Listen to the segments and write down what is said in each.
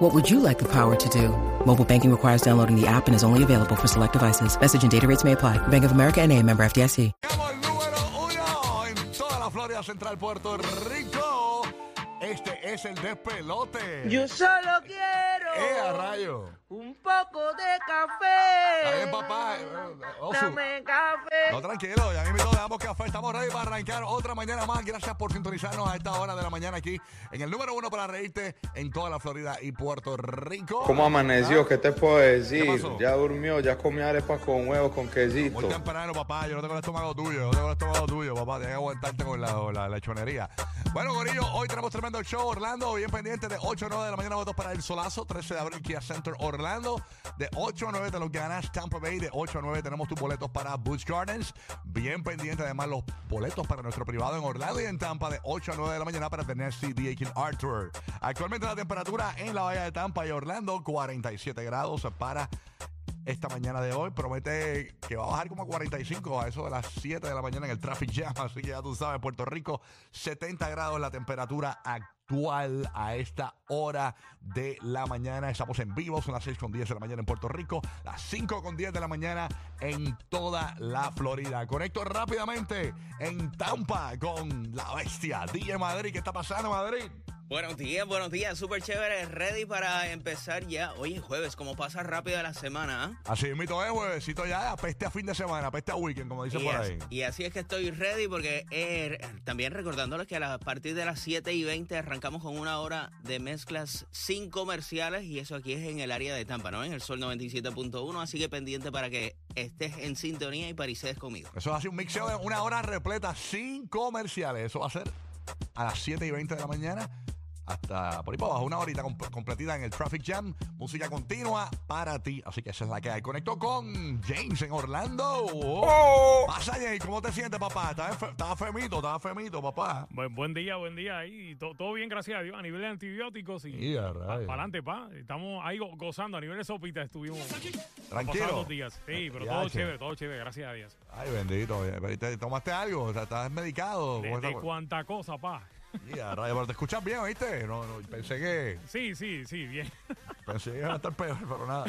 What would you like the power to do? Mobile banking requires downloading the app and is only available for select devices. Message and data rates may apply. Bank of America and a member FDIC. Llegamos número uno en toda la Florida Central, Puerto Rico. Este es el despelote. Yo solo quiero ¡Eh, a rayo! un poco de café. Está bien, papá. Eh, Osu. Dame café. No, tranquilo, ya mismo le damos café. Estamos ready para arrancar otra mañana más. Gracias por sintonizarnos a esta hora de la mañana aquí en el número uno para reírte en toda la Florida y Puerto Rico. ¿Cómo amaneció? ¿Qué te puedo decir? ¿Qué pasó? Ya durmió, ya comió arepas con huevos con quesito. Muy temprano, papá. Yo no tengo el estómago tuyo. Yo no tengo el estómago tuyo, papá. Tienes que aguantarte con la, la lechonería. Bueno, Gorillo, hoy tenemos tremendo show. Orlando, bien pendiente de 8 a 9 de la mañana. Votos para el solazo. 13 de abril, Kia Center Orlando. De 8 a 9 te los ganas Tampa Bay. De 8 a 9 tenemos tus boletos para Busch Gardens. Bien pendiente, además, los boletos para nuestro privado en Orlando y en Tampa. De 8 a 9 de la mañana para tener CD Aiken Arthur. Actualmente la temperatura en la bahía de Tampa y Orlando, 47 grados para esta mañana de hoy. Promete que va a bajar como a 45 a eso de las 7 de la mañana en el traffic jam. Así que ya tú sabes, Puerto Rico, 70 grados la temperatura actual a esta hora de la mañana. Estamos en vivo, son las 6 con 10 de la mañana en Puerto Rico, las 5 con 10 de la mañana en toda la Florida. Conecto rápidamente en Tampa con la bestia, DJ Madrid. ¿Qué está pasando, Madrid? Buenos días, buenos días, súper chévere, ready para empezar ya. Hoy es jueves, como pasa rápido la semana, ¿ah? Así mismo es, huevecito ya, peste a fin de semana, peste a weekend, como dicen Y, por así, ahí. y así es que estoy ready porque eh, también recordándoles que a partir de las 7 y 20 arrancamos con una hora de mezclas sin comerciales y eso aquí es en el área de Tampa, ¿no? En el Sol 97.1, así que pendiente para que estés en sintonía y parisedes conmigo. Eso hace un mixeo de una hora repleta sin comerciales. Eso va a ser a las 7 y 20 de la mañana. Hasta por ahí para abajo, una horita comp- completita en el Traffic Jam. Música continua para ti. Así que esa es la que hay. Conecto con James en Orlando. Oh. Pasa, James. ¿Cómo te sientes, papá? Estaba, femito, estaba femito, papá. Buen, buen día, buen día ahí. To- todo bien, gracias a Dios. A nivel de antibióticos y para adelante, pa. Estamos ahí go- gozando. A nivel de sopita estuvimos Tranquilo. dos días. Sí, pero Ya, todo che. chévere, todo chévere, gracias a Dios. Ay, bendito. Pero ¿te- ¿Tomaste algo? O sea, ¿Estás medicado? De, cuánta cosa, pa. Y a rayos, pero te escuchas bien, ¿oíste? No, no, pensé que... Sí, sí, sí, bien. Pensé que iba a estar peor, pero nada.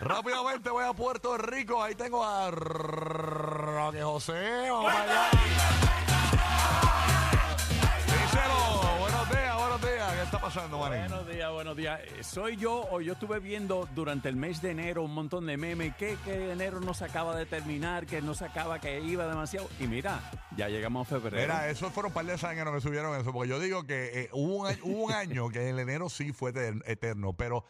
Rápidamente voy a Puerto Rico. Ahí tengo a Roque José. Vamos allá. Pasando? Buenos días, buenos días. Eh, ¿Soy yo o yo estuve viendo durante el mes de enero un montón de memes que, que enero no se acaba de terminar, que no se acaba, que iba demasiado? Y mira, ya llegamos a febrero. Mira, esos fueron un par de años que subieron eso, porque yo digo que eh, hubo, un, año- hubo un año que el enero sí fue eter- eterno, pero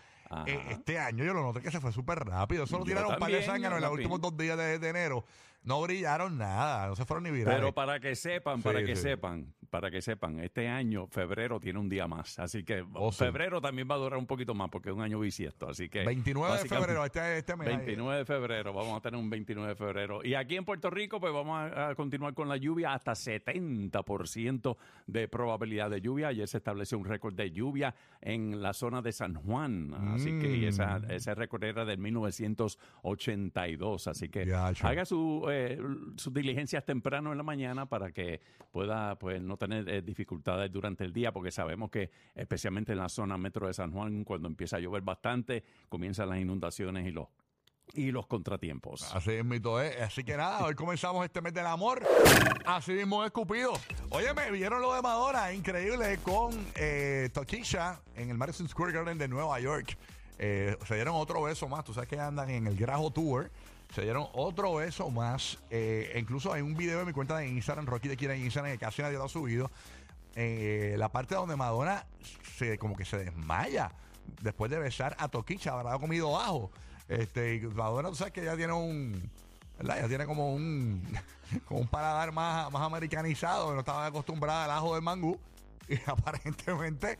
eh, este año yo lo noté que se fue súper rápido. Solo tiraron un par de años en los últimos dos días de, de enero. No brillaron nada, no se fueron ni virales. Pero para que sepan, para Sí, que sí. sepan, para que sepan, este año, febrero, tiene un día más. Así que Oh, sí. febrero también va a durar un poquito más porque es un año bisiesto. Así que 29 de febrero, este, este mes. 29 de febrero, vamos a tener un 29 de febrero. Y aquí en Puerto Rico, pues vamos a, a continuar con la lluvia hasta 70% de probabilidad de lluvia. Ayer se estableció un récord de lluvia en la zona de San Juan. Así que esa, Mm. ese récord era del 1982. Así que haga su, eh, sus diligencias temprano en la mañana para que pueda pues no tener eh, dificultades durante el día, porque sabemos que especialmente en la zona metro de San Juan, cuando empieza a llover bastante, comienzan las inundaciones y los y los contratiempos. Así es, mito, ¿eh? Así que nada, hoy comenzamos este mes del amor. Así mismo es Cupido. Oye, me vieron lo de Madonna, increíble, con eh, Tokisha en el Madison Square Garden de Nueva York. Eh, se dieron otro beso más. Tú sabes que andan en el Grajo Tour. Se dieron otro beso más. Eh, incluso hay un video en mi cuenta de Instagram, Rocky de Kira en Instagram, que casi nadie lo ha subido. Eh, la parte donde Madonna se, como que se desmaya después de besar a Toquicha, habrá comido ajo. Este, y Madonna, tú sabes que ya tiene un. ¿verdad? Ya tiene como un, como un paladar más, más americanizado, no estaba acostumbrada al ajo del mangú. Y aparentemente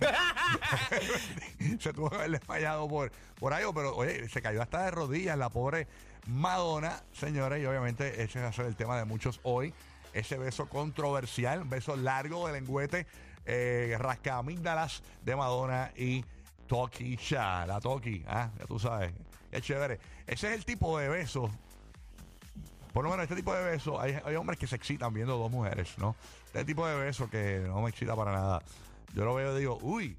se tuvo que haber desmayado por, por algo, pero oye, se cayó hasta de rodillas la pobre Madonna, señores, y obviamente ese va a ser el tema de muchos hoy. Ese beso controversial, un beso largo de lengüete, eh, rascamígdalas de Madonna y Toki Sha, la Toki, ah, ya tú sabes, qué chévere. Ese es el tipo de beso por lo menos este tipo de besos, hay, hay hombres que se excitan viendo dos mujeres, ¿no? Este tipo de beso que no me excita para nada. Yo lo veo y digo, uy.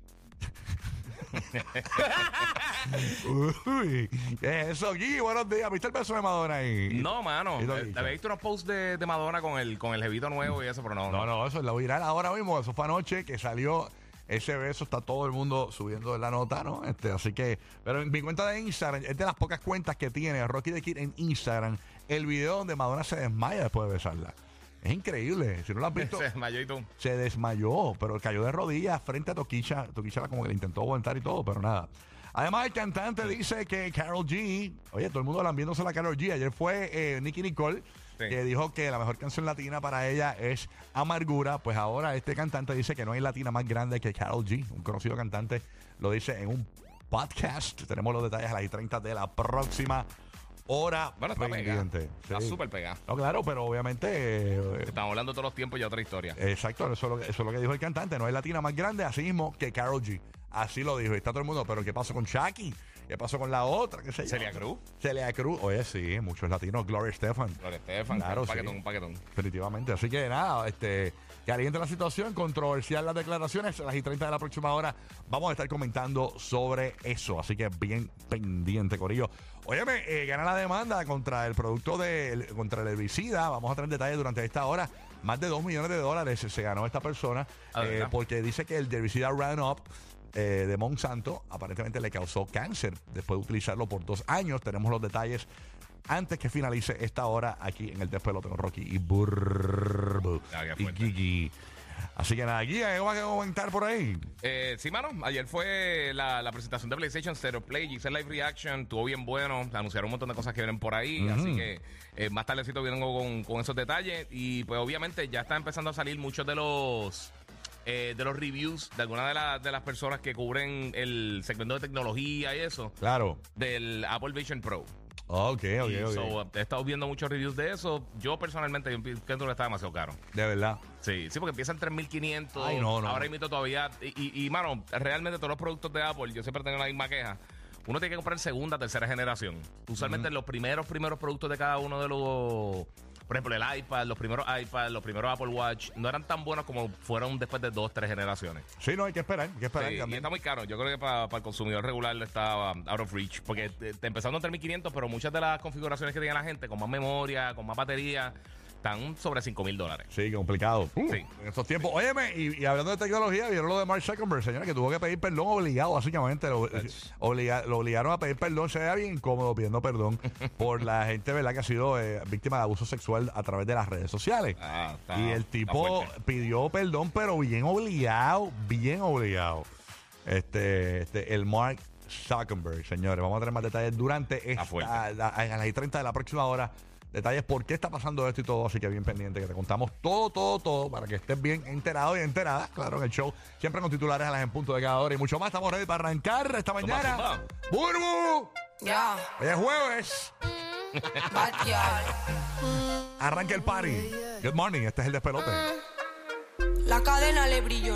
uy, ¿qué es eso, Gui? Buenos días. ¿Viste el beso de Madonna ahí? No, mano. Eh. Había visto unos posts de, de Madonna con el, con el jevito nuevo y eso, pero no. No, no, eso es lo viral ahora mismo. Eso fue anoche que salió ese beso. Está todo el mundo subiendo la nota, ¿no? Este, así que, pero en mi cuenta de Instagram, es de las pocas cuentas que tiene Rocky the Kid en Instagram, el video donde Madonna se desmaya después de besarla. Es increíble. Si no lo has visto, Se desmayó y tú. se desmayó, pero cayó de rodillas frente a Toquicha. Toquicha era como que le intentó aguantar y todo, pero nada. Además, el cantante dice que Carol G, oye, todo el mundo viéndose la Carol G. Ayer fue eh, Nicky Nicole, Sí. que dijo que la mejor canción latina para ella es Amargura. Pues ahora este cantante dice que no hay latina más grande que Carol G. Un conocido cantante lo dice en un podcast. Tenemos los detalles a las y 30 de la próxima hora. Bueno, está pegada. pendiente. Está Sí. súper pegada. No, claro, pero obviamente eh, Estamos hablando todos los tiempos y otra historia. Exacto, eso es, lo que, eso es lo que dijo el cantante. No hay latina más grande, así mismo que Carol G. Así lo dijo. Y está todo el mundo, pero ¿qué pasó con Shaki? ¿Qué pasó con la otra? ¿Qué yo? Celia Cruz. Celia Cruz. Oye, sí, muchos latinos. Gloria Estefan. Gloria Estefan, Claro, un sí. paquetón, un paquetón. Definitivamente. Así que nada, este, caliente la situación, controversial las declaraciones. A las y 30 de la próxima hora vamos a estar comentando sobre eso. Así que bien pendiente, Corillo. Óyeme, eh, gana la demanda contra el producto de contra el herbicida. Vamos a tener detalles durante esta hora. Más de 2 millones de dólares se ganó esta persona Ah, eh, porque dice que el herbicida Roundup eh, de Monsanto aparentemente le causó cáncer después de utilizarlo por dos años. Tenemos los detalles antes que finalice esta hora aquí en el despelote con Rocky y Burbu y. Gigi. Así que nada, Guía, ¿qué va a comentar por ahí? Eh, sí, mano, ayer fue la, la presentación de PlayStation Zero Play, hice live reaction, estuvo bien bueno, anunciaron un montón de cosas que vienen por ahí, así que eh, más tardecito vengo con, con esos detalles y pues obviamente ya está empezando a salir muchos de los eh, de los reviews de algunas de, las de las personas que cubren el segmento de tecnología y eso Claro. del Apple Vision Pro. Ok, ok, Y ok. so, he estado viendo muchos reviews de eso. Yo personalmente yo pienso que está demasiado caro. De verdad. Sí, sí, porque empieza en 3.500. Ay, no, no. Ahora imito todavía. Y, y, y, mano, realmente todos los productos de Apple, yo siempre tengo la misma queja. Uno tiene que comprar segunda, tercera generación. Usualmente los primeros, primeros productos de cada uno de los... Por ejemplo, el iPad, los primeros iPad, los primeros Apple Watch, no eran tan buenos como fueron después de dos, tres generaciones. Sí, no, hay que esperar, hay que esperar. Sí, y también. está muy caro. Yo creo que para, para el consumidor regular está um, out of reach. Porque te, te empezando en 3.500, pero muchas de las configuraciones que tiene la gente, con más memoria, con más batería, están sobre 5.000 dólares. Sí, complicado. Uh, Sí. En estos tiempos. Óyeme, y, y hablando de tecnología, vieron lo de Mark Zuckerberg, señora, que tuvo que pedir perdón obligado, básicamente. Lo, obliga- lo obligaron a pedir perdón. Se veía bien incómodo pidiendo perdón por la gente, ¿verdad?, que ha sido eh, víctima de abuso sexual a través de las redes sociales. Ah, está- y el tipo pidió perdón, pero bien obligado, bien obligado. Este, este, el Mark Zuckerberg, señores. Vamos a tener más detalles durante esta, fuerte. la- a las 30 de la próxima hora. Detalles por qué está pasando esto y todo, así que bien pendiente, que te contamos todo, todo, todo, para que estés bien enterado y enterada, claro, en el show, siempre con titulares a las en punto de cada hora y mucho más. Estamos ready para arrancar esta mañana. ¡Burbu! Ya, Hoy es jueves, arranca el party. Good morning, este es el despelote. La cadena le brilló